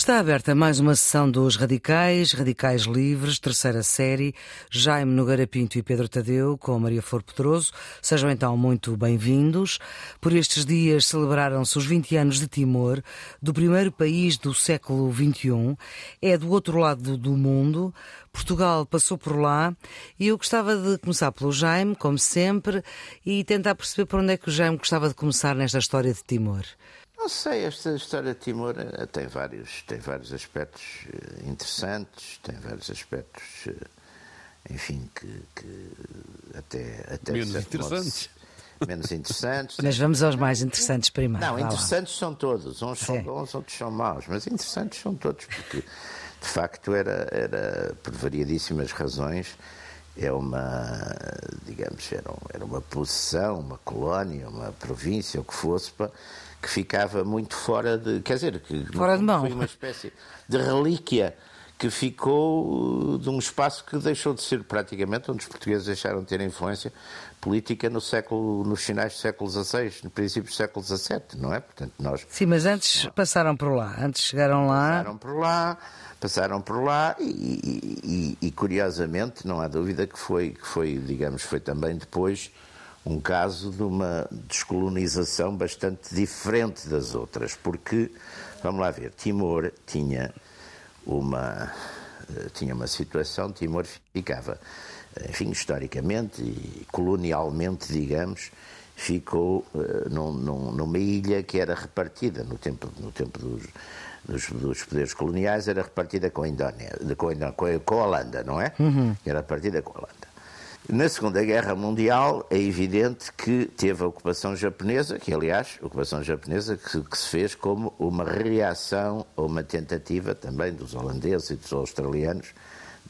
Está aberta mais uma sessão dos Radicais, Radicais Livres, terceira série, Jaime Nogueira Pinto e Pedro Tadeu, com Maria Flor Pedroso. Sejam então muito bem-vindos. Por estes dias celebraram-se os 20 anos de Timor, do primeiro país do século XXI. É do outro lado do mundo. Portugal passou por lá e eu gostava de começar pelo Jaime, como sempre, e tentar perceber por onde é que o Jaime gostava de começar nesta história de Timor. Não sei, esta história de Timor eh, tem vários, tem vários aspectos eh, interessantes, tem vários aspectos, eh, enfim, que, que até, até. Menos interessantes. Modo, menos interessantes. Mas vamos aos mais interessantes primeiro. Não, interessantes são todos. Uns são bons, outros são maus. Mas interessantes são todos, porque de facto era, era por variadíssimas razões é uma, digamos, era, era uma posição, uma colónia, uma província, o que fosse, para que ficava muito fora de. Quer dizer, que fora de mão. foi uma espécie de relíquia que ficou de um espaço que deixou de ser praticamente onde os portugueses deixaram de ter influência política no século, nos finais do século XVI, no princípio do século XVII, não é? Portanto, nós. Sim, mas antes passaram por lá, antes chegaram lá. Passaram por lá, passaram por lá e, e, e, e curiosamente não há dúvida que foi, que foi, digamos, foi também depois um caso de uma descolonização bastante diferente das outras, porque, vamos lá ver, Timor tinha uma, eh, tinha uma situação, Timor ficava, enfim, historicamente e colonialmente, digamos, ficou uh, num, num, numa ilha que era repartida no tempo, no tempo dos, dos, dos poderes coloniais, era repartida com a, Indónia, com a, com a, com a Holanda, não é? Uhum. Era repartida com a Holanda. Na Segunda Guerra Mundial é evidente que teve a ocupação japonesa, que aliás, ocupação japonesa que, que se fez como uma reação a uma tentativa também dos holandeses e dos australianos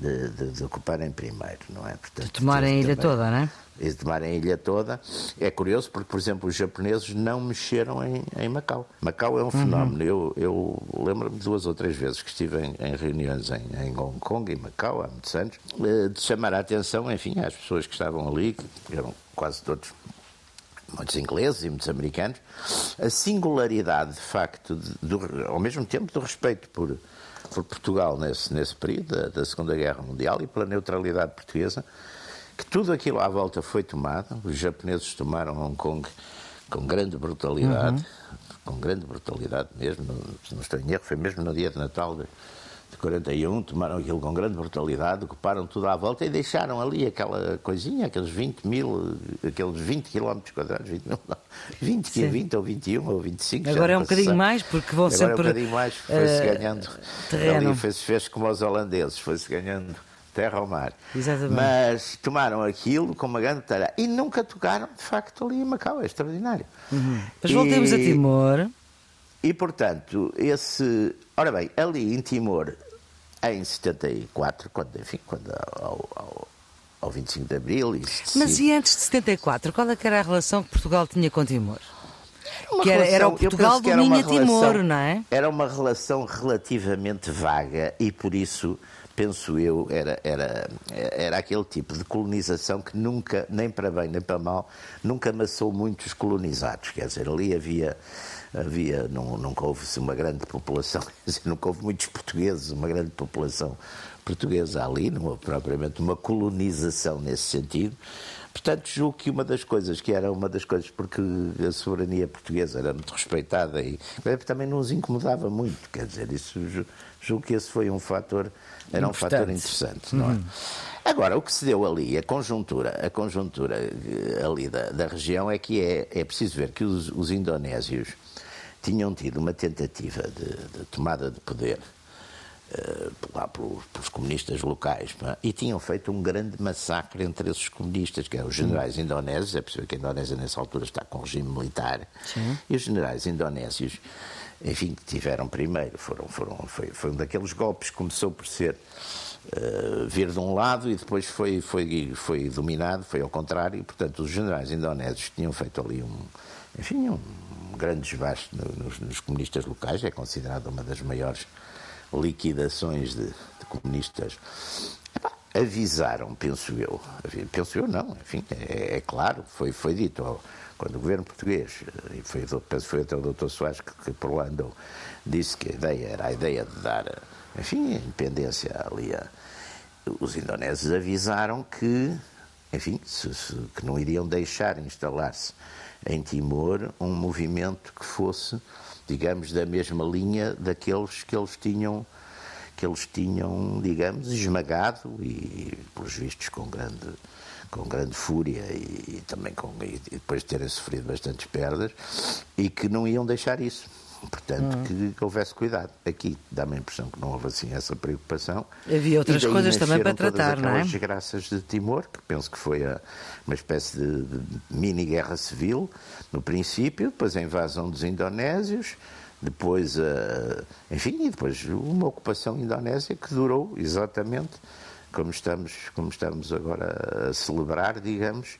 de, de, de ocuparem primeiro, não é? Portanto, de tomarem a ilha também, toda, não é? E de tomarem a ilha toda. É curioso porque, por exemplo, os japoneses não mexeram em, em Macau. Macau é um uhum. fenómeno. Eu, eu lembro-me duas ou três vezes que estive em, em reuniões em, em, Hong Kong, em Macau, há muitos anos, eh, de chamar a atenção, enfim, às pessoas que estavam ali, que eram quase todos muitos ingleses e muitos americanos, a singularidade, de facto, de, do, ao mesmo tempo, do respeito por por Portugal nesse, nesse período da, da, Segunda Guerra Mundial e pela neutralidade portuguesa, que tudo aquilo à volta foi tomado. Os japoneses tomaram Hong Kong com grande brutalidade, uhum. com grande brutalidade mesmo, não, não estou em erro, foi mesmo no dia de Natal de, de 41, tomaram aquilo com grande brutalidade, ocuparam tudo à volta e deixaram ali aquela coisinha, aqueles 20 mil, aqueles 20 quilómetros quadrados, 20 mil, não, 20, 20 ou 21 ou 25. Agora é um bocadinho mais, porque vão Agora sempre. Agora é um bocadinho mais, foi-se uh, ganhando. Terreno. Ali fez-se fez como os holandeses, foi-se ganhando terra ao mar. Exatamente. Mas tomaram aquilo com uma grande tarefa e nunca tocaram, de facto, ali em Macau. É extraordinário. Uhum. Mas voltemos a Timor. E, portanto, esse. Ora bem, ali em Timor, em 74, quando, enfim, quando ao, ao, ao 25 de Abril. E Mas e antes de 74, qual é era a relação que Portugal tinha com Timor? Era que era, relação, era, o Portugal do Minha Timor, não é? Era uma relação relativamente vaga e por isso penso eu, era, era, era aquele tipo de colonização que nunca, nem para bem nem para mal, nunca amassou muitos colonizados. Quer dizer, ali havia, havia não, nunca houve uma grande população, nunca houve muitos portugueses, uma grande população portuguesa ali, não houve propriamente uma colonização nesse sentido. Portanto, julgo que uma das coisas, que era uma das coisas, porque a soberania portuguesa era muito respeitada e também não os incomodava muito, quer dizer, isso julgo que esse foi um fator era um fator interessante, não é? Uhum. Agora, o que se deu ali, a conjuntura, a conjuntura eh, ali da, da região é que é, é preciso ver que os, os indonésios tinham tido uma tentativa de, de tomada de poder uh, lá pelos, pelos, comunistas locais é? e tinham feito um grande massacre entre esses comunistas, que eram os generais uhum. indonésios, é possível que a Indonésia nessa altura está com regime militar, Sim. e os generais indonésios enfim, que tiveram primeiro. Foram, foram, foi, foi um daqueles golpes que começou por ser uh, vir de um lado e depois foi, foi, foi dominado, foi ao contrário, e, portanto, os generais indonésios tinham feito ali um, enfim, um grande desbaste nos, nos comunistas locais, é considerado uma das maiores liquidações de, de comunistas. avisaram, penso eu, penso eu não, enfim, é, é claro, foi, foi dito ao, quando o governo português, e foi, penso foi até o Dr. Soares que, que por lá andou, disse que a ideia era a ideia de dar, enfim, independência ali a, os indonésios avisaram que, enfim, se, se, que não iriam deixar instalar-se em Timor um movimento que fosse, digamos, da mesma linha daqueles que eles tinham que eles tinham, digamos, esmagado e, pelos vistos, com grande, com grande fúria e, e também com, e depois de terem sofrido bastantes perdas, e que não iam deixar isso. Portanto, hum. que houvesse cuidado. Aqui dá-me a impressão que não houve assim essa preocupação. Havia outras coisas também para tratar, não é? As graças de Timor, que penso que foi a, uma espécie de, de mini-guerra civil, no princípio, depois a invasão dos indonésios, depois, uh, enfim, e depois uma ocupação indonésia que durou exatamente como estamos, como estamos agora a celebrar, digamos,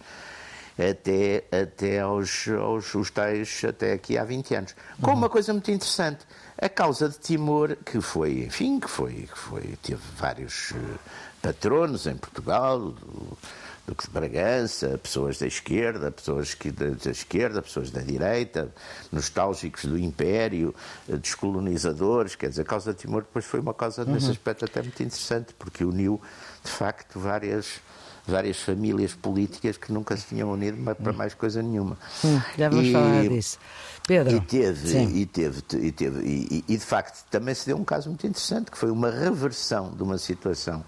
até, até aos, aos os tais, até aqui há 20 anos. Com uma coisa muito interessante, a causa de Timor, que foi, enfim, que foi, que foi teve vários eh, patronos em Portugal, do, Duque de Bragança, pessoas da esquerda, pessoas que, da, da, esquerda, pessoas da direita, nostálgicos do Império, eh, descolonizadores, quer dizer, a causa de Timor depois foi uma causa, uhum. nesse aspecto, até muito interessante, porque uniu, de facto, várias várias famílias políticas que nunca se tinham unido para mais coisa nenhuma. Hum, já vamos e, falar disso. Pedro. E teve, e teve, e, teve e, e, de facto também se deu um caso muito interessante, que foi uma reversão de uma situação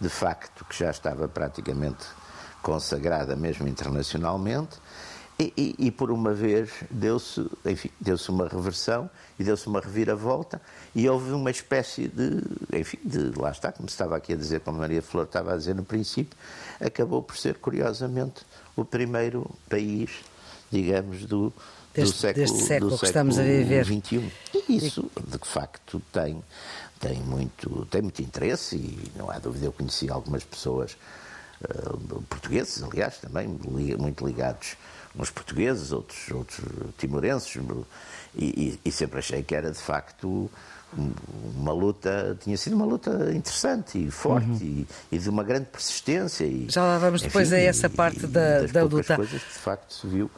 de facto que já estava praticamente consagrada mesmo internacionalmente, e, e, e, por uma vez deu-se, deu-se uma reversão e deu-se uma reviravolta e houve uma espécie de, enfim, de, lá está, como estava aqui a dizer, como Maria Flor estava a dizer no princípio, acabou por ser, curiosamente, o primeiro país, digamos, do, deste, do século, deste século do que estamos a viver. XXI. E isso, de facto, tem, tem, muito, tem muito interesse e não há dúvida, eu conheci algumas pessoas uh, portugueses, aliás, também muito ligados uns portugueses, outros, outros timorenses, e, e, e, sempre achei que era de facto uma luta, tinha sido uma luta interessante e forte uhum. e, e, de uma grande persistência. E, Já lá vamos depois enfim, a essa parte da, da luta. coisas que de facto se viu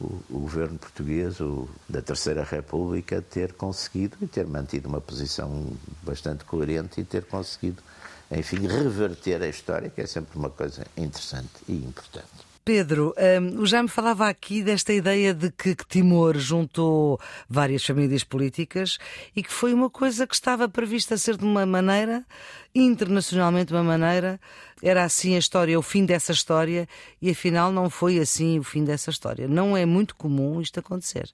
o, o governo português, o, da Terceira República, ter conseguido e ter mantido uma posição bastante coerente e ter conseguido, enfim, reverter a história, que é sempre uma coisa interessante e importante. Pedro, um, já me falava aqui desta ideia de que, que, Timor juntou várias famílias políticas e que foi uma coisa que estava prevista ser de uma maneira, internacionalmente de uma maneira, era assim a história, o fim dessa história, e afinal não foi assim o fim dessa história. Não é muito comum isto acontecer.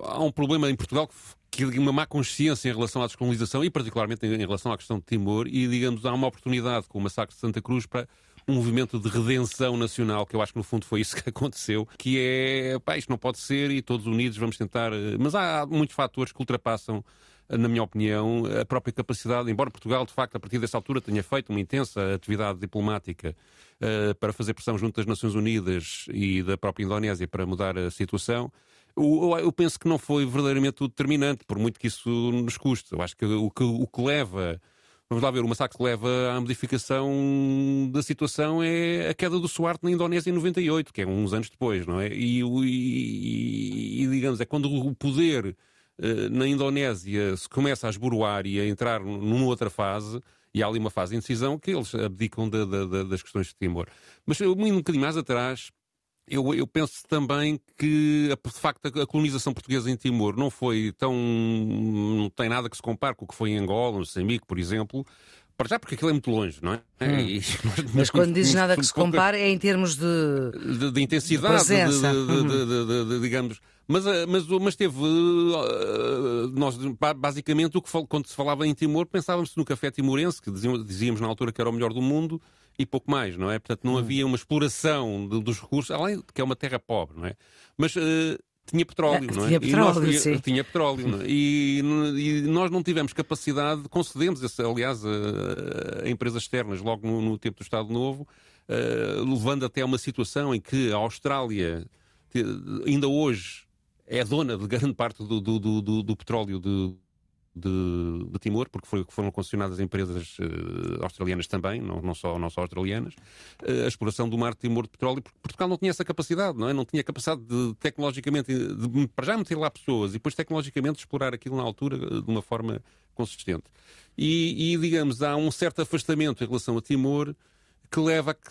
Há um problema em Portugal que uma má consciência em relação à descolonização e particularmente em relação à questão de Timor e digamos há uma oportunidade com o massacre de Santa Cruz para um movimento de redenção nacional, que eu acho que no fundo foi isso que aconteceu, que é, pá, isto não pode ser e todos unidos vamos tentar. Eh, mas há muitos fatores que ultrapassam eh, na minha opinião, a própria capacidade, embora Portugal, de facto, a partir dessa altura tenha feito uma intensa atividade diplomática uh, para fazer pressão junto das Nações Unidas e da própria Indonésia para mudar a situação, eu, penso que não foi verdadeiramente o determinante, por muito que isso nos custe. Eu acho que o que, o que leva Vamos lá ver, o massacre que leva à modificação da situação é a queda do Suarte na Indonésia em 98, que é uns anos depois, não é? E, e, e digamos, é quando o poder uh, na Indonésia se começa a esboroar e a entrar numa outra fase, e há ali uma fase de indecisão que eles abdicam de, de, de, das questões de Timor. Mas um bocadinho mais atrás, eu, eu, penso também que, de facto, a colonização portuguesa em Timor não foi tão. não tem nada que se compare com o que foi em Angola, no Moçambique, por exemplo. Para já, porque aquilo é muito longe, não é? Hum. Mas quando dizes nada que se compare é em termos de. de, de intensidade, de, uhum. de, digamos. Mas, eh, mas, mas teve. Eh, nós, basicamente, o que, quando se falava em Timor, pensávamos no café timorense, que dizíamos na altura que era o melhor do mundo, e pouco mais, não é? Portanto, não hum. havia uma exploração de, dos recursos, além de que é uma terra pobre, não é? Mas uh, tinha petróleo, não é? Tinha petróleo, nós, sim. Tinha petróleo, é? e, e, nós não tivemos capacidade, concedemos, esse, aliás, a, a, empresas externas logo no, no, tempo do Estado Novo, uh, levando até a uma situação em que a Austrália, ainda hoje, é dona de grande parte do, do, do, do petróleo de de, de Timor, porque foi, foram concessionadas empresas uh, australianas também, não, não, só, não só australianas, uh, a exploração do mar de Timor de petróleo, porque Portugal não tinha essa capacidade, não é? Não tinha capacidade de, tecnologicamente, de, para já meter lá pessoas e depois tecnologicamente explorar aquilo na altura uh, de uma forma consistente. E, e, digamos, há um certo afastamento em relação a Timor que leva a que,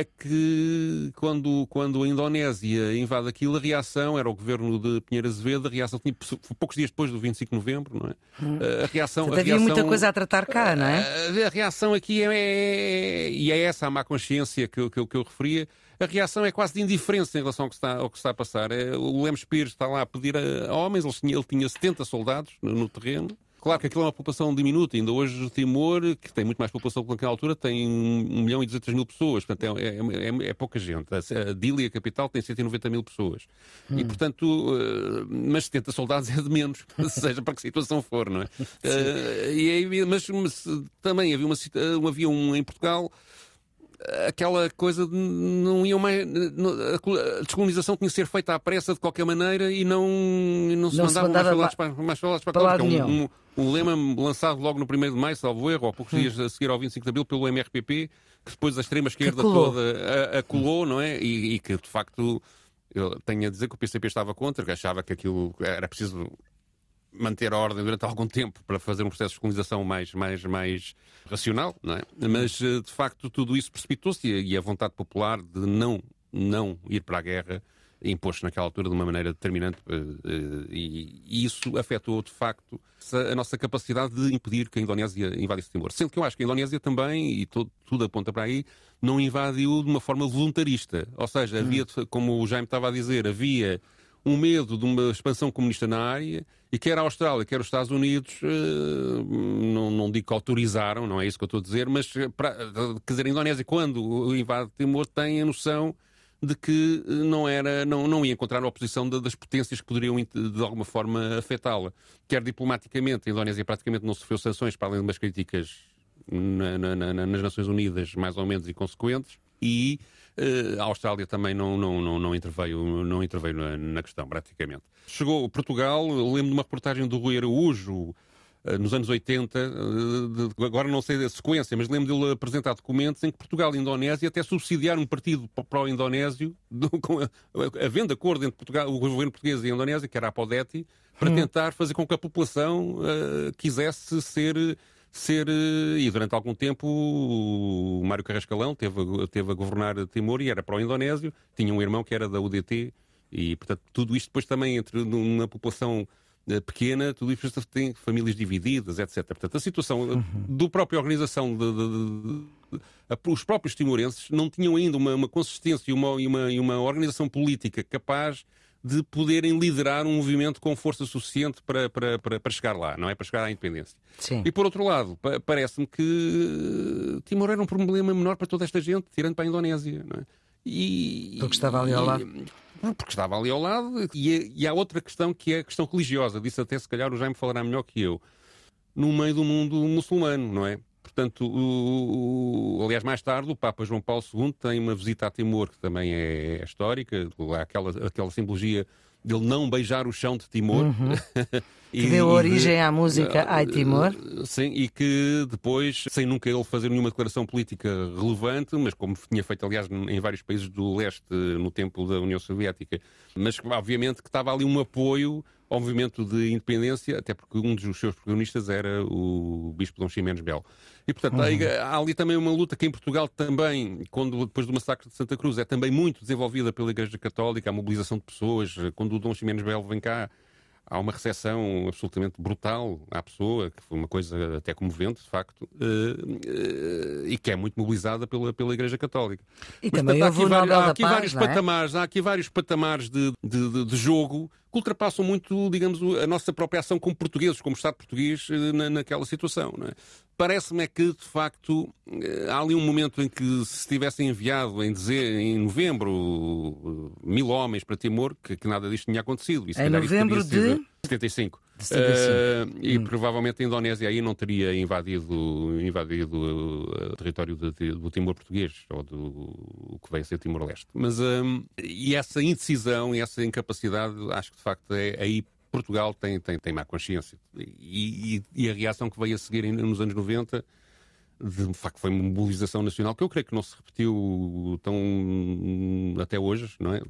a que, quando, quando a Indonésia invade aquilo, a reação era o governo de Pinheiro Azevedo, a reação tinha poucos dias depois do 25 de novembro, não é? Hum. A reação. Portanto, a havia reação, muita coisa a tratar cá, não é? A, a reação aqui é, é, E é essa a má consciência que, eu, que, que eu referia. A reação é quase de indiferença em relação ao que está, ao que está a passar. É, o Lemos Pires está lá a pedir a, a homens, ele tinha, ele tinha 70 soldados no, no terreno. Claro que aquilo é uma população diminuta, ainda hoje o Timor, que tem muito mais população do que naquela altura, tem 1 milhão e 200 mil pessoas, portanto é, é, é, é pouca gente. A Dili, a capital, tem 190 mil pessoas. Hum. E portanto, uh, mas 70 soldados é de menos, seja para que situação for, não é? Uh, e, mas, mas, também havia, uma, havia um em Portugal aquela coisa de não iam mais. A descolonização tinha que ser feita à pressa de qualquer maneira e não, não se não mandavam se mais soldados para, mais soldados para, para, é um, um, um, lema lançado logo no 1 de maio, salvo erro, ou poucos hum. dias a seguir ao 25 de abril pelo MRPP, que depois a extrema-esquerda toda acolou, não é? E, e que de facto. Eu tenho a dizer que o PCP estava contra, que achava que aquilo era preciso manter a ordem durante algum tempo para fazer um processo de colonização mais, mais, mais racional, não é? Mas, eh, de facto, tudo isso precipitou-se e a vontade popular de não, não ir para a guerra impôs naquela altura de uma maneira determinante eh, eh, e isso afetou, de facto, a nossa capacidade de impedir que a Indonésia invadisse Timor. Sendo que eu acho que a Indonésia também, e todo, tudo aponta para aí, não invadiu de uma forma voluntarista. Ou seja, havia, hum. como o Jaime estava a dizer, havia um medo de uma expansão comunista na área e quer a Austrália, quer os Estados Unidos, eh, não, não digo que autorizaram, não é isso que eu estou a dizer, mas eh, para, quer dizer, a Indonésia, quando invade Timor, tem a noção de que eh, não, era, não, não ia encontrar a oposição das potências que poderiam de alguma forma afetá-la. Quer diplomaticamente, a Indonésia praticamente não sofreu sanções para além de umas críticas na, na, na, nas Nações Unidas mais ou menos inconsequentes e a Austrália também não, não, não, não interveio, não interveio na, na questão, praticamente. Chegou Portugal, lembro de uma reportagem do Rui Araújo, eh, nos anos 80, eh, agora não sei a sequência, mas lembro dele apresentar documentos em que Portugal e Indonésia até subsidiaram um partido pró-indonésio, havendo acordo entre Portugal, o governo português e a Indonésia, que era a Podeti, para hum. tentar fazer com que a população uh, quisesse ser ser. E durante algum tempo o Mário Carrascalão teve, teve a governar Timor e era para o Indonésio, tinha um irmão que era da UDT, e portanto tudo isto depois também entre uma população eh, pequena, tudo isto tem famílias divididas, etc. Portanto, a situação uhum. do própria organização, de, de, de, de, os próprios timorenses não tinham ainda uma, uma consistência e uma, uma, uma organização política capaz de poderem liderar um movimento com força suficiente para, para, para, para chegar lá, não é? Para chegar à independência. Sim. E por outro lado, parece-me que Timor era um problema menor para toda esta gente, tirando para a Indonésia, não é? E, porque estava ali ao lado. Porque estava ali ao lado. E, e há outra questão que é a questão religiosa. Disse até, se calhar, o Jaime falará melhor que eu. No meio do mundo muçulmano, não é? Portanto, o, o, aliás, mais tarde, o Papa João Paulo II tem uma visita a Timor, que também é, é histórica, aquela, aquela simbologia dele não beijar o chão de Timor. Uhum. que deu origem de, à música Ai Timor. Sim, e que depois, sem nunca ele fazer nenhuma declaração política relevante, mas como tinha feito, aliás, em vários países do leste no tempo da União Soviética, mas obviamente que estava ali um apoio ao movimento de independência, até porque um dos seus protagonistas era o Bispo Dom Ximenes Belo. E, portanto, uhum. há ali também uma luta que em Portugal também, quando, depois do massacre de Santa Cruz, é também muito desenvolvida pela Igreja Católica, a mobilização de pessoas. Quando o Dom Ximenes Belo vem cá, há uma recepção absolutamente brutal à pessoa, que foi uma coisa até comovente, de facto, uh, uh, e que é muito mobilizada pela, pela Igreja Católica. E Mas, também portanto, há aqui, vários, há aqui Paz, vários é? patamares, há aqui vários patamares de, de, de, de jogo que ultrapassam muito, digamos, a nossa própria ação como portugueses, como Estado português, eh, na, naquela situação. É? Parece-me é que, de facto, eh, há ali um momento em que se tivessem enviado em, dizer, em novembro mil homens para Timor, que, que nada disto tinha acontecido. em novembro de... 75. Uh, e hum. provavelmente a Indonésia aí não teria invadido, invadido o território de, de, do Timor português, ou do o que vem a ser Timor-Leste. Mas um, e essa indecisão e essa incapacidade, acho que de facto é, aí Portugal tem, tem, tem má consciência. E, e, e, a reação que veio a seguir nos anos 90, de facto, foi uma mobilização nacional que eu creio que não se repetiu tão até hoje, não é?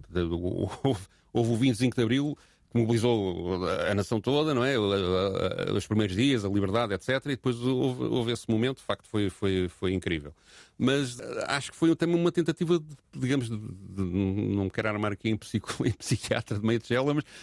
Houve, houve o 25 de Abril mobilizou a nação toda, não é? Os primeiros dias, a liberdade, etc. E depois houve, houve esse momento, de facto, foi, foi, foi incrível. Mas eh, acho que foi também uma tentativa, de, digamos, de, de, não me quero armar aqui em, psico, em psiquiatra de meio de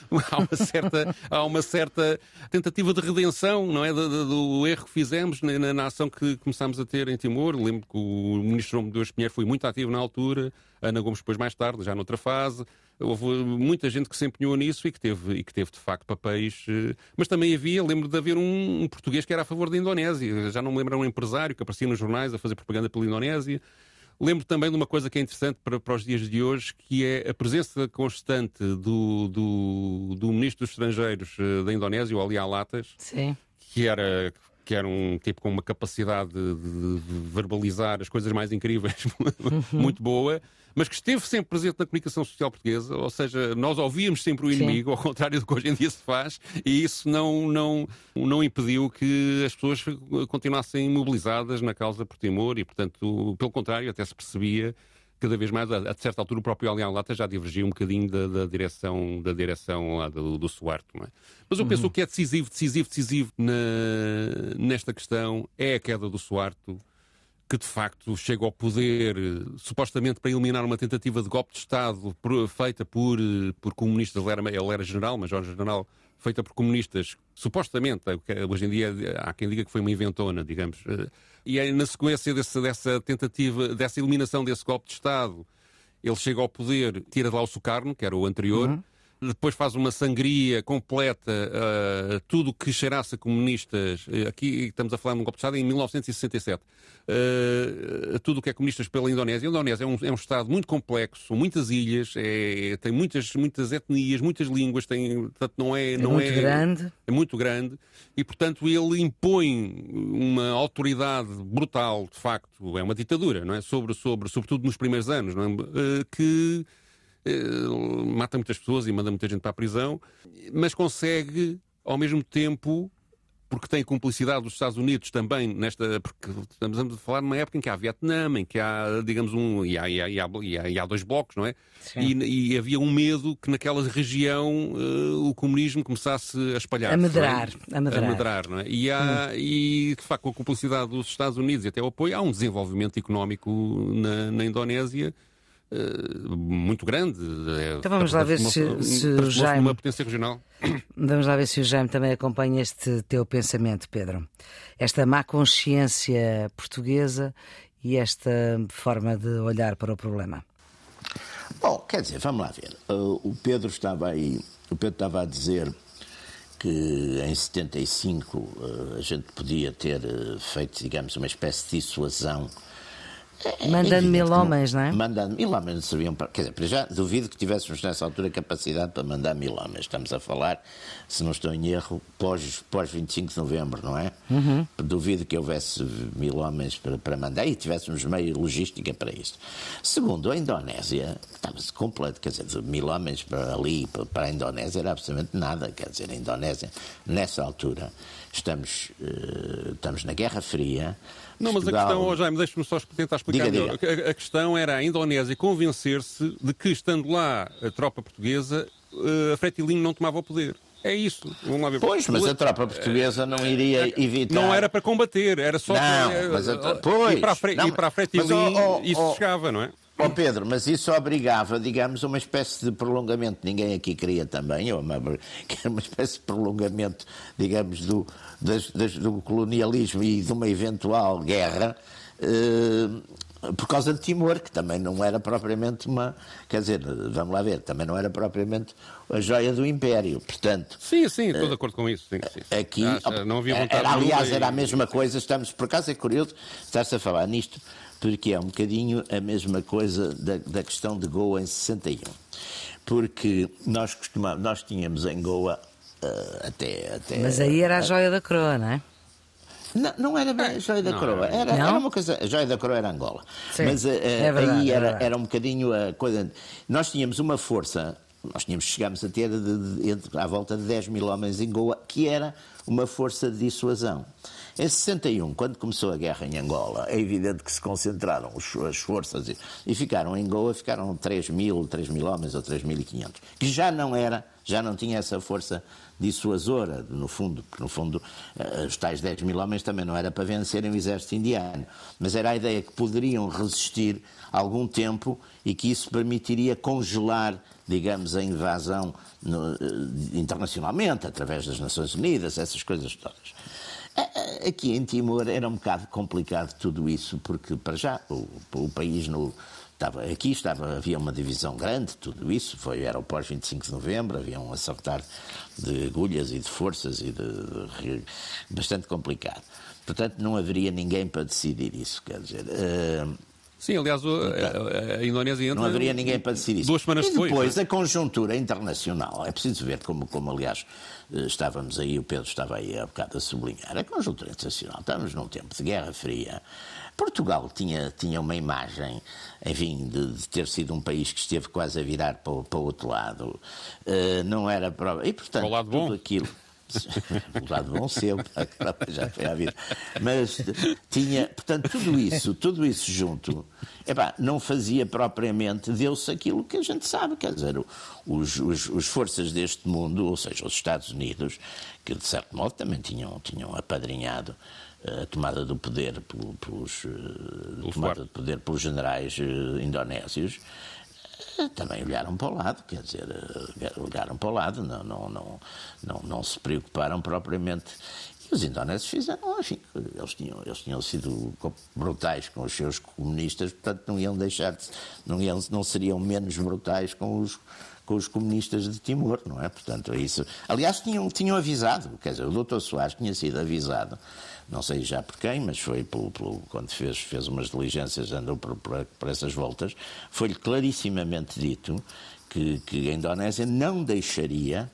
mas há uma certa, há uma certa tentativa de redenção, não é? Do, erro que fizemos na, na, ação que começámos a ter em Timor. Lembro que o ministro Medeiros Pinheiro foi muito ativo na altura, Ana Gomes depois mais tarde, já noutra fase houve muita gente que se empenhou nisso e que teve, e que teve de facto papéis. Eh, mas também havia, lembro de haver um, um português que era a favor da Indonésia. Já não me lembro, um empresário que aparecia nos jornais a fazer propaganda pela Indonésia. Lembro também de uma coisa que é interessante para, para os dias de hoje, que é a presença constante do, do, do Ministro dos Estrangeiros eh, da Indonésia, o Ali Alatas, Sim. que era que era um tipo com uma capacidade de, de, de verbalizar as coisas mais incríveis, muito boa, mas que esteve sempre presente na comunicação social portuguesa, ou seja, nós ouvíamos sempre o inimigo, Sim. ao contrário do que hoje em dia se faz, e isso não, não, não impediu que as pessoas continuassem mobilizadas na causa por Timor, e portanto, pelo contrário, até se percebia cada vez mais, a, certa altura, o próprio Alian Lata já divergia um bocadinho da, da direção, da direção lá do, do Suarte. Não é? Mas eu uhum. penso que é decisivo, decisivo, decisivo na, nesta questão é a queda do Suarte que de facto chega ao poder supostamente para eliminar uma tentativa de golpe de Estado feita por, por comunistas, ele era, ele era general, mas Jorge General, feita por comunistas, supostamente, hoje em dia há quem diga que foi uma inventona, digamos, e aí, na sequência desse, dessa tentativa, dessa eliminação desse golpe de Estado, ele chega ao poder, tira de lá o Sukarno, que era o anterior, uhum depois faz uma sangria completa, uh, tudo que cheirasse a comunistas, uh, aqui estamos a falar de um golpe de Estado em 1967, uh, tudo o que é comunistas pela Indonésia. A Indonésia é um, é um Estado muito complexo, muitas ilhas, é, tem muitas, muitas etnias, muitas línguas, tem, portanto, não é... É não muito é, grande. É muito grande e, portanto, ele impõe uma autoridade brutal, de facto, é uma ditadura, não é? Sobre, sobre, sobretudo nos primeiros anos, não é? que eh, mata muitas pessoas e manda muita gente para a prisão, mas consegue, ao mesmo tempo, porque tem cumplicidade dos Estados Unidos também nesta. Porque estamos a falar numa época em que há Vietnã, em que há, digamos, um. e há, e há, e há, e há dois blocos, não é? E, e, havia um medo que naquela região uh, o comunismo começasse a espalhar. A medrar. A medrar. A medrar não é? E, há, hum. e, de facto, com a cumplicidade dos Estados Unidos e até o apoio, há um desenvolvimento económico na, na Indonésia eh, muito grande. É, então vamos lá ver se, se o Jaime. Uma potência regional. Vamos lá ver se o Jaime também acompanha este teu pensamento, Pedro. Esta má consciência portuguesa e esta forma de olhar para o problema. Bom, quer dizer, vamos lá ver. Uh, o Pedro estava aí, o Pedro estava a dizer que em 75 uh, a gente podia ter feito, digamos, uma espécie de dissuasão mandando mil homens, não é? Mandando mil homens serviam para. Quer dizer, para já duvido que tivéssemos nessa altura capacidade para mandar mil homens. Estamos a falar, se não estou em erro, pós, pós 25 de novembro, não é? Uhum. Duvido que houvesse mil homens para, para mandar e tivéssemos meio logística para isso. Segundo, a Indonésia estava-se completo, quer dizer, mil homens para ali, para, a Indonésia era absolutamente nada. Quer dizer, a Indonésia, nessa altura, estamos, uh, estamos na Guerra Fria. Não, mas a questão, oh, Jaime, deixe-me só tentar explicar diga, diga. A, a, questão era a Indonésia convencer-se de que, estando lá a tropa portuguesa, eh, a Fretilin não tomava o poder. É isso. Vamos lá ver. Pois, mas a tropa portuguesa não iria evitar. Não era para combater, era só não, para. Mas a... Pois, e para a, Fre... não, e para a Fretilin oh, oh, isso oh, chegava, não é? Oh Pedro, mas isso obrigava, digamos, uma espécie de prolongamento. Ninguém aqui queria também, eu que era uma espécie de prolongamento, digamos, do, das, das, do colonialismo e de uma eventual guerra. Eh, por causa de Timor, que também não era propriamente uma. Quer dizer, vamos lá ver, também não era propriamente a joia do Império. Portanto. Sim, sim, estou de acordo com isso. Sim, sim. Aqui. não havia vontade era, aliás, era a mesma coisa, estamos. Por acaso é curioso estar-se a falar nisto porque é um bocadinho a mesma coisa da, da questão de Goa em 61. Porque nós, costumamos, nós tínhamos em Goa uh, até, até. Mas aí era a joia da coroa, não é? Não, não era bem a joia da coroa, era, era, uma coisa. A joia da coroa era Angola. Sim, Mas uh, é verdade, aí era, é era um bocadinho a coisa. Nós tínhamos uma força nós tínhamos, chegámos a ter de, de, entre, à volta de 10 mil homens em Goa, que era uma força de dissuasão. Em 61, quando começou a guerra em Angola, é evidente que se concentraram as forças e, e ficaram em Goa, ficaram 3 mil, 3 mil homens ou 3.500, que já não era, já não tinha essa força dissuasora, no fundo, porque no fundo eh, os tais 10 mil homens também não era para vencerem o exército indiano, mas era a ideia que poderiam resistir algum tempo e que isso permitiria congelar, digamos, a invasão no, eh, internacionalmente, através das Nações Unidas, essas coisas todas. Aqui em Timor era um bocado complicado tudo isso, porque, para já, o, o país no, estava, aqui estava, havia uma divisão grande, tudo isso, foi, era o pós-25 de novembro, havia um acertar de agulhas e de forças e de, de, bastante complicado. Portanto, não haveria ninguém para decidir isso, quer dizer... Uh, Sim, aliás, a, a, Indonésia entra. Não haveria ninguém para decidir isso. Duas semanas e depois, depois a conjuntura internacional. É preciso ver, como, como aliás estávamos aí, o Pedro estava aí há bocado a sublinhar, a conjuntura internacional. Estamos num tempo de Guerra Fria. Portugal tinha, tinha uma imagem, enfim, de, de ter sido um país que esteve quase a virar para, para o outro lado. Uh, não era para. E, portanto, para o lado bom. aquilo o lado bom seu, já foi à vida. Mas tinha, portanto, tudo isso, tudo isso junto, epá, não fazia propriamente, deu-se aquilo que a gente sabe, quer dizer, os, os, os, forças deste mundo, ou seja, os Estados Unidos, que de certo modo também tinham, tinham apadrinhado eh, a tomada do poder pelos, eh, tomada de poder pelos generais eh, indonésios, também olharam para o lado, quer dizer, eh, olharam para o lado, não, não, não, não, não se preocuparam propriamente. E os indonésios fizeram, enfim, eles tinham, eles tinham sido brutais com os seus comunistas, portanto não iam deixar, de, não, iam, não seriam menos brutais com os, com os comunistas de Timor, não é? Portanto, isso. Aliás, tinham, tinham avisado, quer dizer, o doutor Soares tinha sido avisado não sei já por quem, mas foi pelo, pelo quando fez, fez umas diligências, andou por, por, por essas voltas, foi-lhe clarissimamente dito que, que a Indonésia não deixaria,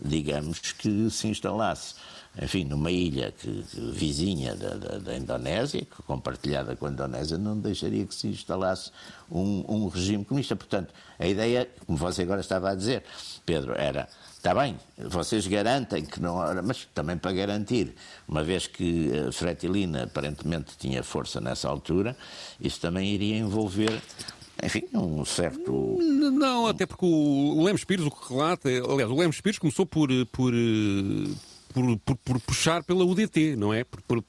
digamos, que se instalasse enfim, numa ilha que, que vizinha da, da, da, Indonésia, que compartilhada com a Indonésia, não deixaria que se instalasse um, um regime comunista. Portanto, a ideia, como você agora estava a dizer, Pedro, era Está bem, vocês garantem que não. Mas também para garantir, uma vez que a fretilina aparentemente tinha força nessa altura, isso também iria envolver enfim, um certo. Não, até porque o Lemos Pires, o que relata. Aliás, o Lemos Pires começou por. por por, por, por, puxar pela UDT, não é? Por, para,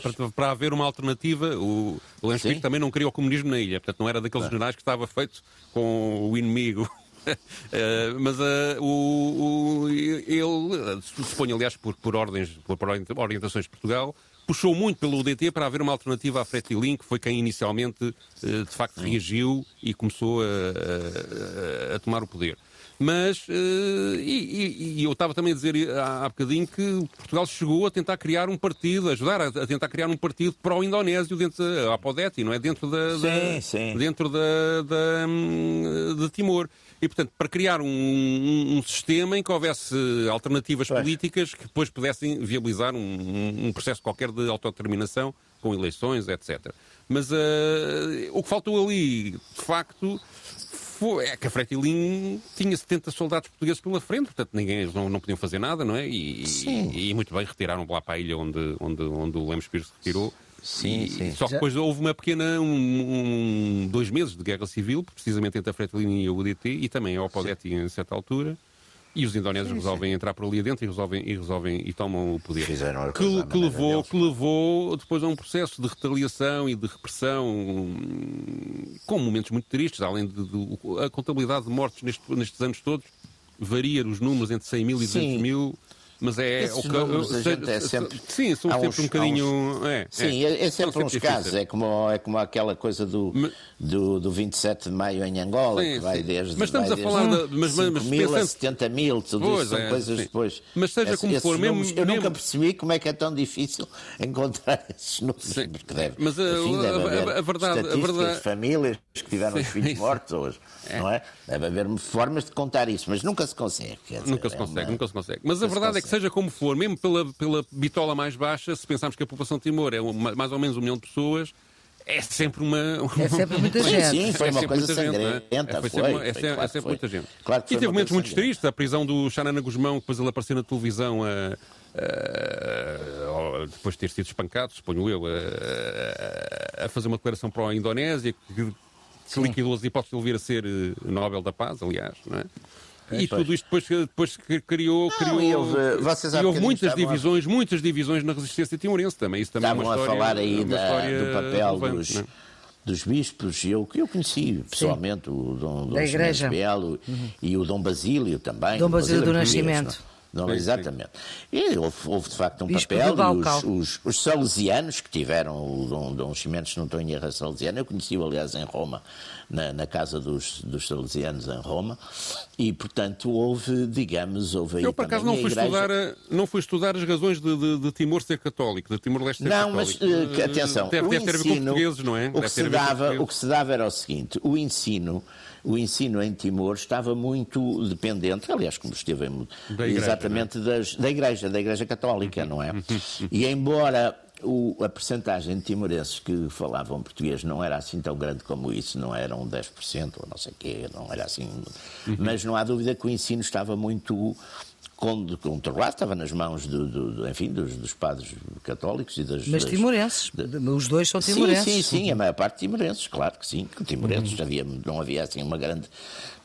para, para, haver uma alternativa. O, o Lemos Pires também não queria o comunismo na ilha, portanto não era daqueles generais que estava feito com o inimigo mas uh, o, o, ele, suponho aliás por, por, ordens, por, por orientações de Portugal, puxou muito pelo UDT para haver uma alternativa à Fretilin, que foi quem inicialmente de facto reagiu e começou a, a, a tomar o poder. Mas, e, e, eu estava também a dizer há, há bocadinho que Portugal chegou a tentar criar um partido, ajudar a, a tentar criar um partido pró-indonésio dentro da Apodeti, não é? Dentro da, sim, sim. Dentro da, da, hum, de Timor. E, portanto, para criar um, um, um sistema em que houvesse alternativas pois. políticas que depois pudessem viabilizar um, um, processo qualquer de autodeterminação, com eleições, etc. Mas uh, o que faltou ali, de facto, foi, é que a Fretilin tinha 70 soldados portugueses pela frente, portanto ninguém, eles não, não podiam fazer nada, não é? E, e, e muito bem, retiraram lá para a ilha onde, onde, onde o Lemos Pires se retirou. Sim, e, sim. Só que depois houve uma pequena, um, um, dois meses de guerra civil, precisamente entre a Fretilin e a UDT, e também a Opodeti em certa altura. E os indonésios sim, resolvem sim. entrar por ali adentro e resolvem, e resolvem e tomam o poder. Fizeram que, que levou, que levou depois a um processo de retaliação e de repressão com momentos muito tristes, além de, de a contabilidade de mortes neste, nestes anos todos varia os números entre 100 mil e 200 mil mas é. Esses o, números a gente é sempre. Sim, são sempre uns, um bocadinho. Uns, é, sim, é, é sempre uns casos. É como, é como aquela coisa do, mas, do, do 27 de maio em Angola, sim, que vai desde. Mas estamos a falar de. Mas, mas, mil pensando... a 70 mil, tudo pois, isso são é, coisas sim. depois. Mas seja como for, mesmo. Eu nunca percebi como é que é tão difícil encontrar esses números. Sim. Porque deve, mas a, enfim, deve a, a, verdade. A verdade... famílias que tiveram os filhos mortos hoje. É. Não é? Deve haver formas de contar isso, mas nunca se consegue. Nunca se consegue, nunca se consegue. Mas a verdade é que seja como for, mesmo pela, pela bitola mais baixa, se pensarmos que a população de Timor é uma, mais ou menos um milhão de pessoas, é sempre uma. uma... É sempre muita Sim, gente. sim, foi É uma coisa gente, é? sangrenta. É, foi foi, sempre, é foi, claro é sempre foi. muita gente. Claro que e foi teve momentos muito tristes, a prisão do Xanana Guzmão, que depois ele apareceu na televisão a. a- depois de ter sido espancado, suponho eu, a, a fazer uma declaração para a Indonésia que, que liquidou as hipóteses de ele vir a ser eh, Nobel da Paz, aliás, não é? E pois. tudo isto depois, depois que criou, criou e houve- vocês há e houve muitas estavam a- divisões, muitas divisões na resistência timorense também. Isso também é Estavam a história, falar aí da- do papel relevante, dos, não é? dos bispos, e eu, que eu conheci pessoalmente, o Dom, Dom Da Ximenes Igreja. Belo e o Dom Basílio também. Dom Basílio do português, Nascimento. Não? Não, exatamente. E houve, houve, de facto um Bispo papel, e Balcal. os, os, os salesianos que tiveram, o Dom, Dom Ximenes, se não estou em erro, é salesiano, eu conheci-o aliás em Roma, na, na casa dos, dos salesianos em Roma, e portanto houve, digamos, houve aí Eu, por acaso, não fui, igreja... estudar, a- não fui estudar as razões de, de- de Timor ser católico, de Timor-Leste ser Não, mas católico. eh, que, atenção, Deve, o deve ter a ver com ensino, portugueses, não é? O que, dava, o que se dava era o seguinte: o ensino, o ensino em Timor estava muito dependente, aliás, como esteve em- Da igreja, exatamente das, da igreja, da igreja católica, não é? E embora o- a percentagem de timorenses que falavam português não era assim tão grande como isso, não eram 10% ou não sei o quê, não era assim. Mas não há dúvida que o ensino estava muito con- controlado, estava nas mãos do, do- enfim, dos, dos padres católicos e das. Mas das- timorenses. Os dois são Sim, timorenses. sim, sim, a maior parte timorenses, claro que sim. Timorenses havia, não havia assim uma grande.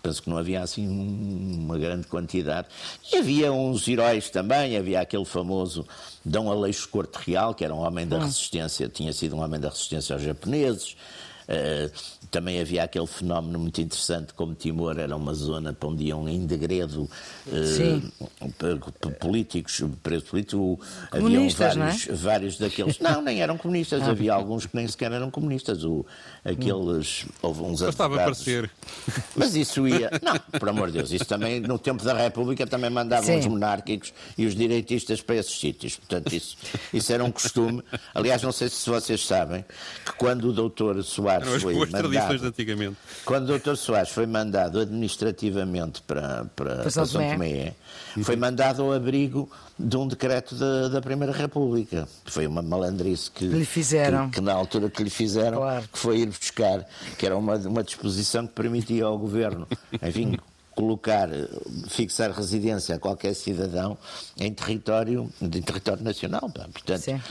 Penso que não havia assim uma grande quantidade. E havia uns heróis também, havia aquele famoso Dom Aleixo Corte Real, que era um homem da resistência, tinha sido um homem da resistência aos japoneses. Eh, também havia aquele fenómeno muito interessante, como Timor era uma zona para onde iam em degredo eh, políticos, presos políticos, haviam Comunistas, não é? vários, vários daqueles. Não, nem eram Ah. comunistas, havia alguns que nem sequer eram comunistas. O, aqueles. Houve uns Bastava advogados. aparecer. Mas isso ia. Não, por amor de Deus, isso também, no tempo da República, também mandavam Sim. os monárquicos e os direitistas para esses sítios. Portanto, isso, isso era um costume. Aliás, não sei se vocês sabem que quando o doutor Soares foi boas de antigamente. Quando o Dr. Soares foi mandado administrativamente para, para, Para São para São Tomé. Tomé, foi mandado ao abrigo de um decreto da, da Primeira República. Foi uma malandrice que, Que lhe fizeram. Que, que na altura que lhe fizeram, Claro. que foi ir buscar, que era uma, uma disposição que permitia ao governo, enfim, colocar, fixar residência a qualquer cidadão em território, em território nacional. pá. Portanto, Sim.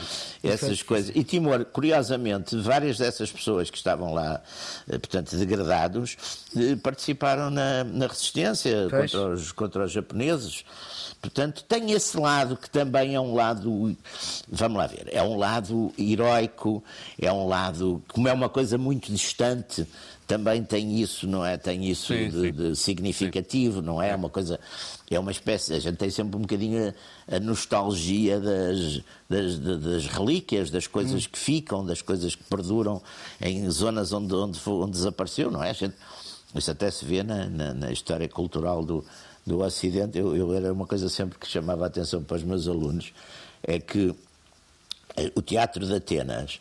essas coisas. E Timor, curiosamente, várias dessas pessoas que estavam lá, eh, portanto, degradados, eh, participaram na, na resistência Pois. contra os, contra os japoneses. Portanto, tem esse lado que também é um lado, vamos lá ver, é um lado heroico, é um lado, como é uma coisa muito distante, também tem isso, não é? Tem isso Sim, de, sim. de significativo, não é? Uma coisa, é uma espécie, a gente tem sempre um bocadinho a, a nostalgia das, das, da- das relíquias, das coisas que ficam, das coisas que perduram em zonas onde, onde, onde desapareceu, não é? Gente- isso até se vê na, na- na história cultural do, do Ocidente. Eu, eu era uma coisa sempre que chamava a atenção para os meus alunos, é que eh, o teatro de Atenas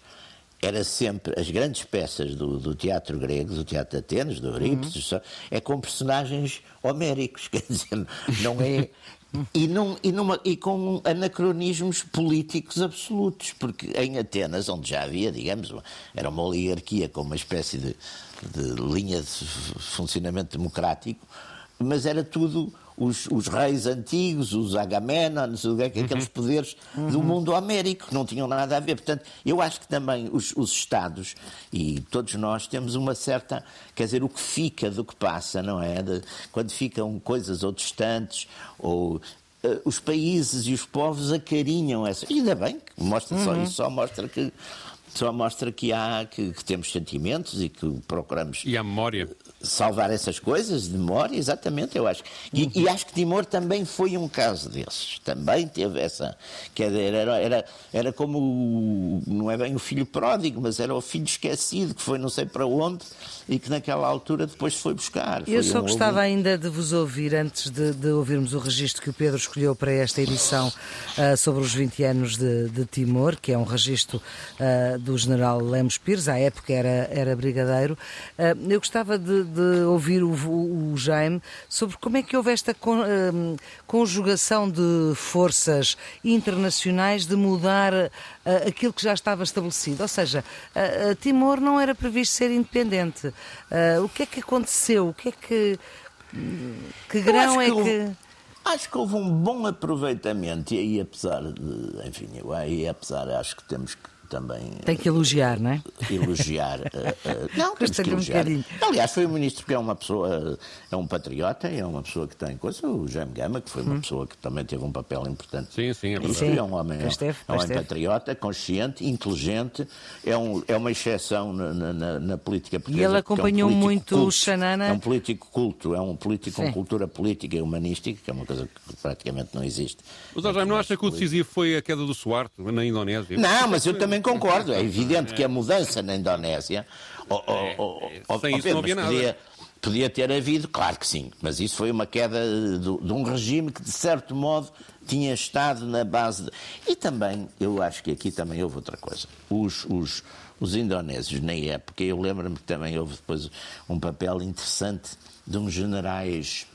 era sempre as grandes peças do, do teatro grego, do teatro de Atenas, do Eurípides, só- é com personagens homéricos, quer dizer, não é. E, num- e numa- e com anacronismos políticos absolutos, porque em Atenas, onde já havia, digamos, uma- era uma oligarquia com uma espécie de, de linha de funcionamento democrático, mas era tudo os, os reis antigos, os Agamenons, aqueles poderes do mundo homérico, que não tinham nada a ver. Portanto, eu acho que também os, os Estados, e todos nós, temos uma certa. Quer dizer, o que fica do que passa, não é? De- quando ficam coisas ou distantes, ou. eh, os países e os povos acarinham essa. E ainda bem, que mostra só, isso só mostra que. Só mostra que há que, que temos sentimentos e que procuramos E a memória. salvar essas coisas de memória, exatamente, eu acho. E, e acho que Timor também foi um caso desses. Também teve essa. Quer dizer, era, era, era como. o- Não é bem o filho pródigo, mas era o filho esquecido que foi não sei para onde e que naquela altura depois foi buscar. Eu Foi só um- gostava ainda de vos ouvir, antes de, de ouvirmos o registro que o Pedro escolheu para esta edição ah, sobre os 20 anos de, de Timor, que é um registro ah, do general Lemos Pires, à época era, era brigadeiro. Uh, eu gostava de, de ouvir o, o, o, Jaime sobre como é que houve esta uh, conjugação de forças internacionais de mudar aquilo que já estava estabelecido. Ou seja, Timor não era previsto ser independente. o que é que aconteceu? O que é que. Que grão é que. que... Acho que houve um bom aproveitamento e aí, apesar de, enfim, eu aí, apesar, acho que temos que também. Tem que elogiar, não é? Elogiar. uh, uh, não, temos que elogiar. Um Aliás, foi um ministro que é uma pessoa, é um patriota, é uma pessoa que tem coisa. O Jaime Gama, que foi uma hum. pessoa que também teve um papel importante. Sim, sim, é verdade. É um homem, Pastef, é um homem patriota, consciente, inteligente, é, um, é uma exceção na, na, na política portuguesa. E ele acompanhou é um muito culto, o Xanana. É um político culto, é um político sim. com cultura política e humanística, que é uma coisa que praticamente não existe. Mas, Jaime, não acha que o decisivo foi a queda do Suarto na Indonésia? Não, mas eu também concordo. É evidente evidente que a mudança na Indonésia. Oh, oh, oh, Sem isso não havia nada. Podia, podia ter havido, claro que sim, mas isso foi uma queda de, de, um regime que, de certo modo, tinha estado na base. De... E também, eu acho que aqui também houve outra coisa. Os, os, os indonésios, na época, eu lembro-me que também houve depois um papel interessante de uns generais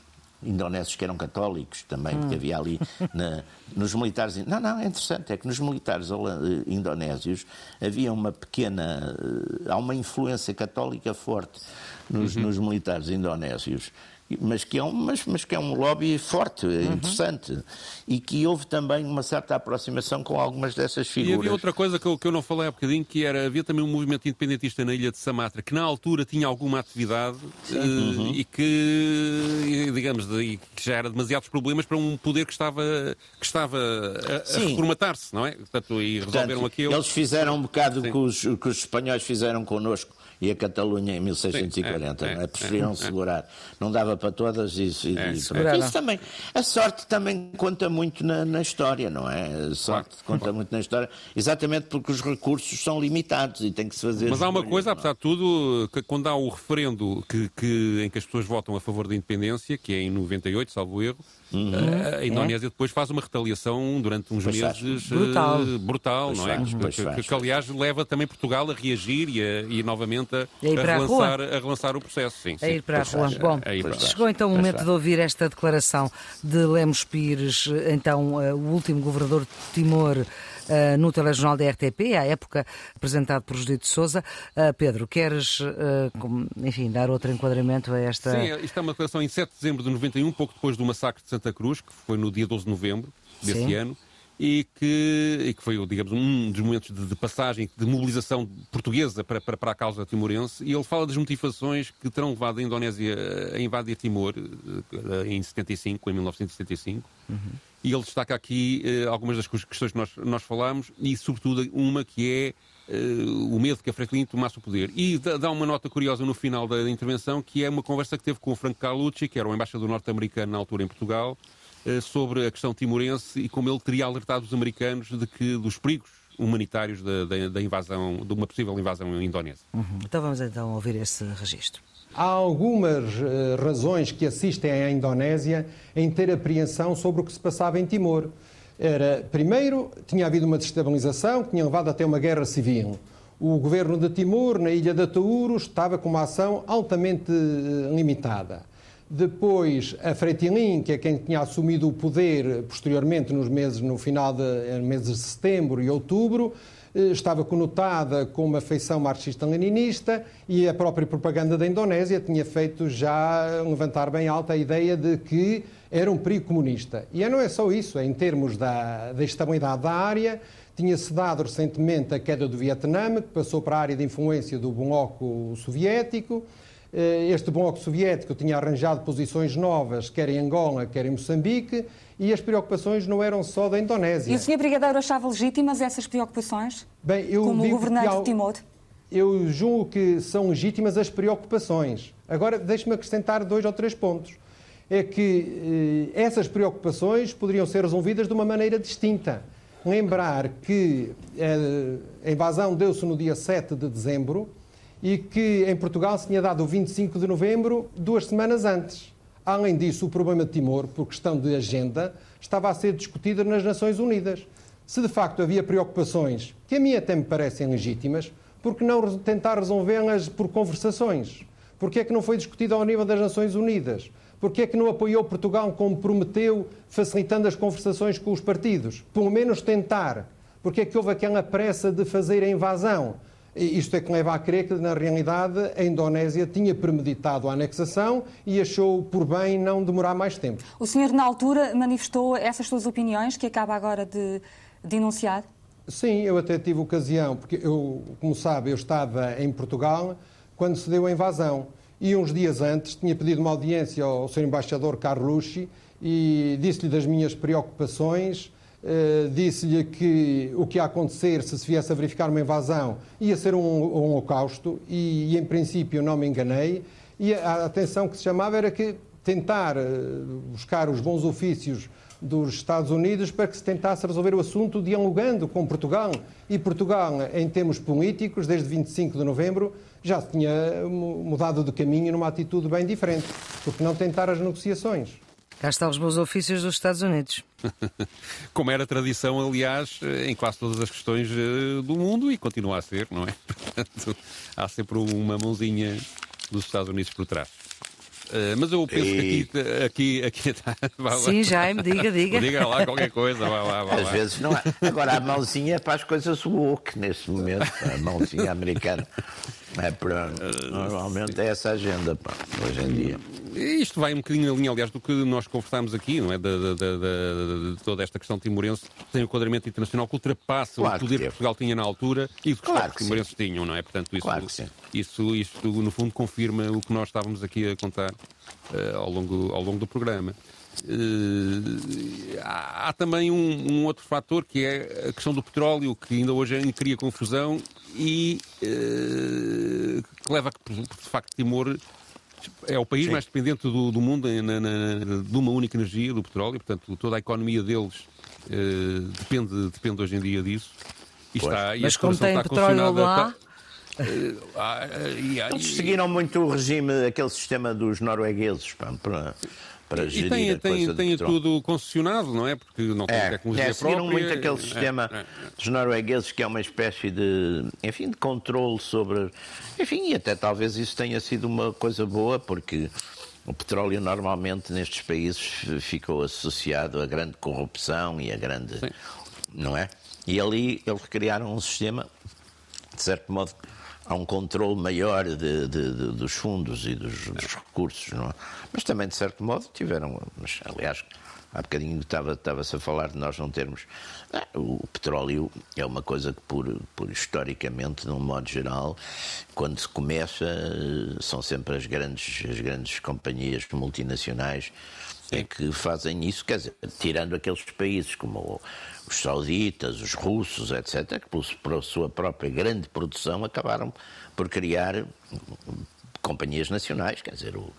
indonésios que eram católicos também, porque hum. havia ali na, nos militares. Não, não, é interessante, é que nos militares indonésios havia uma pequena. Eh, há uma influência católica forte nos, uhum. nos militares indonésios mas que é um, mas, mas que é um lobby forte, uhum. interessante, e que houve também uma certa aproximação com algumas dessas figuras. E havia outra coisa que eu, que eu não falei há bocadinho, que era, havia também um movimento independentista na ilha de Samatra, que na altura tinha alguma atividade uh, uhum. e que, digamos, de, que já era demasiados problemas para um poder que estava, que estava a, a reformatar-se, não é? Portanto, e resolveram Portanto, aquilo. Eles fizeram um bocado o que os, que os espanhóis fizeram connosco e a Catalunha em 1640, Sim, é, não é? Preferiram é, segurar. Não dava para todas isso. E, é, isso também, a sorte também conta muito na, na história, não é? A sorte claro, conta claro. muito na história, exatamente porque os recursos são limitados e tem que se fazer. Mas há uma coisa, apesar de tudo, que quando há o referendo que, que, em que as pessoas votam a favor da independência, que é em 98, salvo erro, Uhum. A Indonésia é. depois faz uma retaliação durante uns pois meses brutal, uh, brutal não é? Faz, que, que, que, aliás leva também Portugal a reagir e, a, e novamente a, a, a relançar, a, relançar, o processo. Sim, a ir para a rua. Bom, chegou então o momento de ouvir esta declaração de Lemos Pires, então uh, o último governador de Timor. Uh, no telejornal da RTP, à época apresentado por Judito de Souza. Uh, Pedro, queres, uh, enfim, dar outro enquadramento a esta... Sim, isto é uma declaração em 7 de dezembro de 91, pouco depois do massacre de Santa Cruz, que foi no dia 12 de novembro desse Sim. ano e que, e que foi, digamos, um dos momentos de, de passagem, de mobilização portuguesa para, para, para, a causa timorense, e ele fala das motivações que terão levado a Indonésia a invadir Timor eh, em 75, em 1975. Uhum. E ele destaca aqui uh, algumas das questões que nós, nós falámos, e sobretudo uma que é o medo que a Franklin tomasse o poder. E dá uma nota curiosa no final da, da intervenção, que é uma conversa que teve com o Franco Carlucci, que era o embaixador norte-americano na altura em Portugal, eh, sobre a questão timorense e como ele teria alertado os americanos de que dos perigos humanitários da, da, da invasão, de uma possível invasão indonésia. Uhum. Então vamos então ouvir esse registro. Há algumas uh, razões que assistem à Indonésia em ter apreensão sobre o que se passava em Timor. Era, primeiro, tinha havido uma destabilização que tinha levado até uma guerra civil. O governo de Timor, na ilha de Tauro, estava com uma ação altamente uh, limitada. Depois, a Fretilin, que é quem tinha assumido o poder posteriormente nos meses, no final de eh, meses de setembro e outubro, eh, estava conotada com uma feição marxista-leninista e a própria propaganda da Indonésia tinha feito já levantar bem alta a ideia de que era um perigo comunista. E não é só isso, em termos da, da estabilidade da área, tinha-se dado recentemente a queda do Vietnã, que passou para a área de influência do bloco soviético, eh, este bloco soviético tinha arranjado posições novas, quer em Angola, quer em Moçambique, e as preocupações não eram só da Indonésia. E o Sr. Brigadeiro achava legítimas essas preocupações? Bem, eu como governante de Timor? Eu julgo que são legítimas as preocupações. Agora, deixe-me acrescentar dois ou três pontos. É que eh, essas preocupações poderiam ser resolvidas de uma maneira distinta. Lembrar que eh, a invasão deu-se no dia 7 de dezembro, e que em Portugal se tinha dado o 25 de novembro, duas semanas antes. Além disso, o problema de Timor, por questão de agenda, estava a ser discutido nas Nações Unidas. se de facto havia preocupações que a mim até me parecem legítimas, por que não tentar resolvê-las por conversações? Porque é que não foi discutido ao nível das Nações Unidas? Porque é que não apoiou Portugal como prometeu, facilitando as conversações com os partidos? Pelo menos tentar. Porque é que houve aquela pressa de fazer a invasão? Isto é que leva a crer que, na realidade, a Indonésia tinha premeditado a anexação e achou por bem não demorar mais tempo. O senhor, na altura, manifestou essas suas opiniões que acaba agora de denunciar? Sim, eu até tive ocasião, porque eu, como sabe, eu estava em Portugal quando se deu a invasão e uns dias antes tinha pedido uma audiência ao Sr. Embaixador Carlucci e disse-lhe das minhas preocupações, uh, disse-lhe que o que ia acontecer se se viesse a verificar uma invasão ia ser um, um holocausto e, e, em princípio, não me enganei. E a atenção que se chamava era que tentar uh, buscar os bons ofícios dos Estados Unidos para que se tentasse resolver o assunto dialogando com Portugal. E Portugal, em termos políticos, desde 25 de novembro, já tinha mudado de caminho numa atitude bem diferente. Porque não tentar as negociações? Cá estão os bons ofícios dos Estados Unidos. Como era tradição, aliás, em quase todas as questões eh, do mundo e continua a ser, não é? Portanto, há sempre uma mãozinha dos Estados Unidos por trás. Uh, mas eu penso e... que aqui, aqui, aqui está. Sim, Jaime, diga, diga. Diga lá qualquer coisa, vá lá, vá Às vezes não há. Agora, a mãozinha é para as coisas woke nesse momento, a mãozinha americana. É para, normalmente é essa a agenda, pá, hoje em dia. Isto vai um bocadinho na linha, aliás, do que nós conversámos aqui, não é? De, de, toda esta questão timorense tem um enquadramento internacional que ultrapassa claro o poder que, que Portugal tinha na altura e o que claro os timorenses tinham, não é? Portanto, isso, claro isso, isso, no fundo, confirma o que nós estávamos aqui a contar uh, ao, longo, ao longo do programa. Uh, há, há, também um, um, outro fator que é a questão do petróleo, que ainda hoje cria confusão e uh, que leva a que, de facto, Timor é o país Sim. mais dependente do, do mundo na, na, de uma única energia, do petróleo, portanto, toda a economia deles uh, depende, depende hoje em dia disso. E está, e Mas como tem petróleo lá. Está, Eles seguiram muito o regime, aquele sistema dos noruegueses. Pá, para para e gerir tem, a tem, tem tudo concessionado, não é? Porque não tem é, tecnologia é, própria. muito aquele sistema é, é, dos noruegueses que é uma espécie de, enfim, de controle sobre... Enfim, e até talvez isso tenha sido uma coisa boa, porque o petróleo normalmente nestes países ficou associado a grande corrupção e a grande... Sim. Não é? E ali eles criaram um sistema, de certo modo, há um controle maior de, de, de, dos fundos e dos, dos recursos, não é? Mas também, de certo modo, tiveram. Mas, aliás, há bocadinho estava-se a falar de nós não termos. Ah, o petróleo é uma coisa que, por, por historicamente, num modo geral, quando se começa, são sempre as grandes, as grandes companhias multinacionais é que fazem isso, quer dizer, tirando aqueles países como os sauditas, os russos, etc., que por sua própria grande produção acabaram por criar companhias nacionais, quer dizer, o,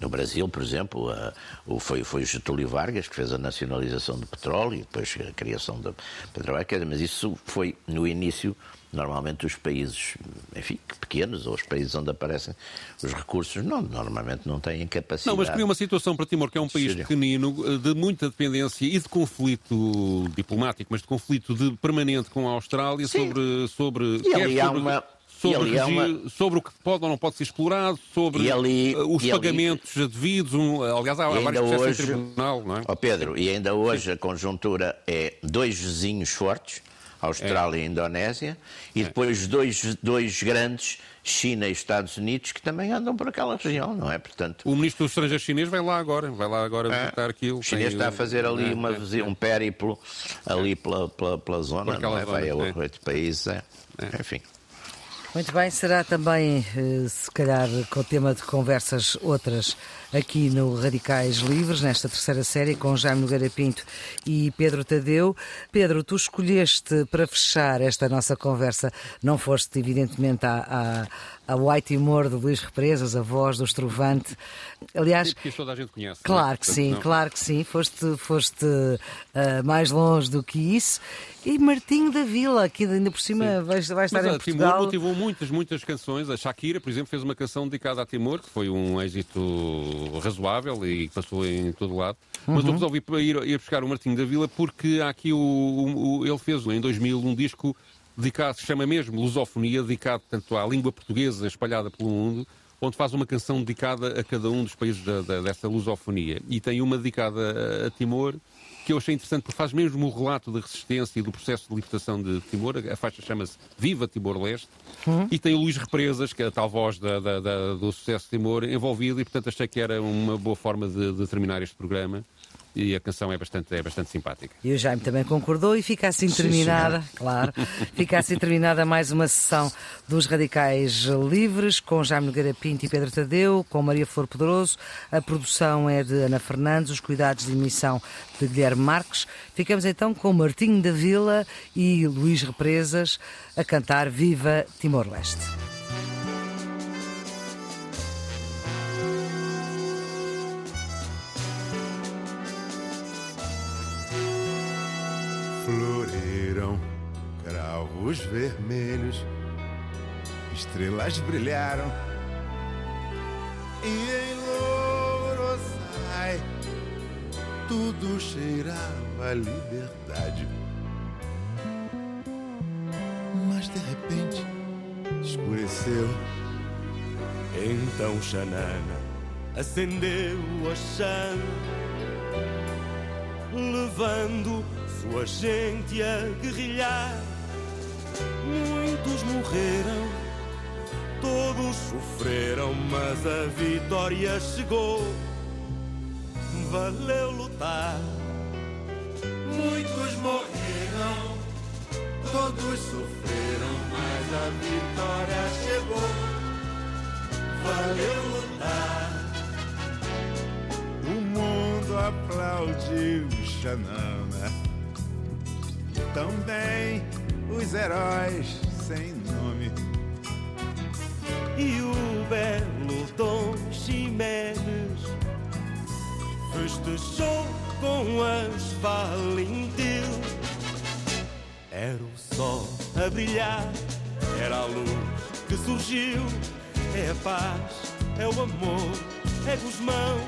no Brasil, por exemplo, a, o, foi, foi o Getúlio Vargas que fez a nacionalização do petróleo e depois a criação da Petrobras, mas isso foi no início Normalmente os países, enfim, pequenos, ou os países onde aparecem os recursos, não, normalmente não têm capacidade. Não, mas cria uma situação para Timor, que é um país pequenino, de muita dependência e de conflito diplomático, mas de conflito de, permanente com a Austrália Sim. sobre... sobre e ali há uma... Sobre, uma... sobre, o que pode ou não pode ser explorado, sobre ali, os pagamentos ali... devidos. Um, aliás, há, há vários processos hoje, em tribunal, não é? Oh Pedro, e ainda hoje Sim. a conjuntura é dois vizinhos fortes, Austrália é. e Indonésia, e é. depois dois, dois grandes, China e Estados Unidos, que também andam por aquela região, não é? Portanto, o ministro dos Estrangeiros chinês vai lá agora, vai lá agora é. visitar aquilo. O chinês está a fazer ali é, uma, é, um périplo ali pela, pela, pela zona, não é? vai a oito países, enfim. Muito bem, será também, eh, se calhar, com o tema de conversas outras aqui no Radicais Livres, nesta terceira série, com Jaime Nogueira Pinto e Pedro Tadeu. Pedro, tu escolheste para fechar esta nossa conversa, não foste, evidentemente, à, a White Timor de Luís Represas, a voz do Estrovante. Aliás, que toda a gente conhece. É? Claro que sim, não. claro que sim. Foste, foste uh, mais longe do que isso. E Martinho da Vila, que ainda por cima vai, vai estar Mas, em Portugal. Timor motivou muitas, muitas canções. A Shakira, por exemplo, fez uma canção dedicada a Timor, que foi um êxito razoável e passou em todo lado. Mas uhum. eu resolvi ir, ir buscar o Martinho da Vila porque há aqui o, o, o ele fez em 2000 um disco dedicado, se chama mesmo Lusofonia, dedicado tanto à língua portuguesa espalhada pelo mundo, onde faz uma canção dedicada a cada um dos países da, da, dessa lusofonia. E tem uma dedicada a, a Timor, que eu achei interessante porque faz mesmo o relato da resistência e do processo de libertação de Timor. A faixa chama-se Viva Timor-Leste. Uhum. E tem o Luís Represas, que é a tal voz da, da, da, do sucesso de Timor, envolvido, e portanto achei que era uma boa forma de, de terminar este programa e a canção é bastante, é bastante simpática. E o Jaime também concordou e fica assim terminada, Sim, claro, fica assim terminada mais uma sessão dos Radicais Livres com Jaime Nogueira Pinto e Pedro Tadeu, com Maria Flor Pedroso. A produção é de Ana Fernandes, os cuidados de emissão de Guilherme Marques. Ficamos então com Martinho da Vila e Luís Represas a cantar Viva Timor-Leste. Cravos vermelhos, estrelas brilharam e em Lorosai tudo cheirava liberdade. Mas de repente escureceu. Então Xanana acendeu a chama, levando sua gente a guerrilhar. Muitos morreram, todos sofreram, mas a vitória chegou. Valeu lutar. Muitos morreram, todos sofreram, mas a vitória chegou. Valeu lutar. O mundo aplaudiu Xanana também os heróis sem nome. E o belo Dom Ximenes festejou com as Valentil. Era o sol a brilhar, era a luz que surgiu. É a paz, é o amor, é Guzmão.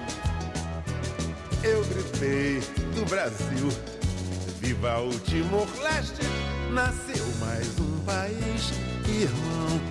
Eu gritei do Brasil Viva o Timor-Leste, nasceu mais um país irmão.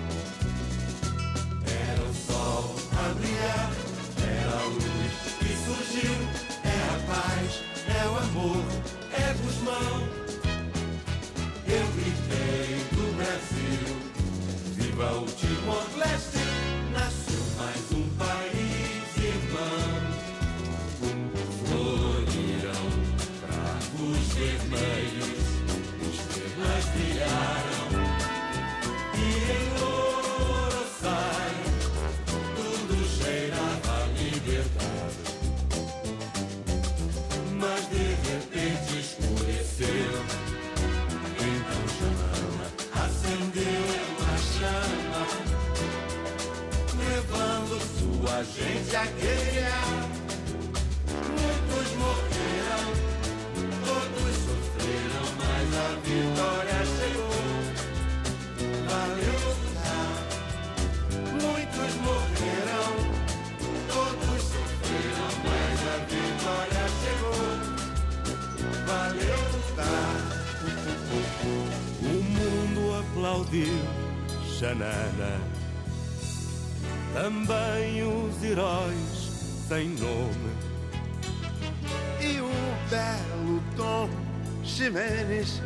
Ximenes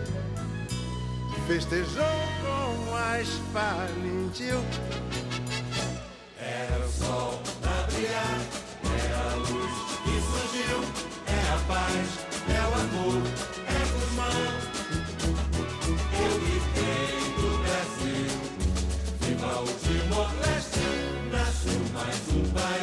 festejou com as falintil. Era o sol a brilhar, era a luz que surgiu, é a paz, é o amor, é o irmão. Eu gritei do Brasil, viva o Timor-Leste, nasceu mais um país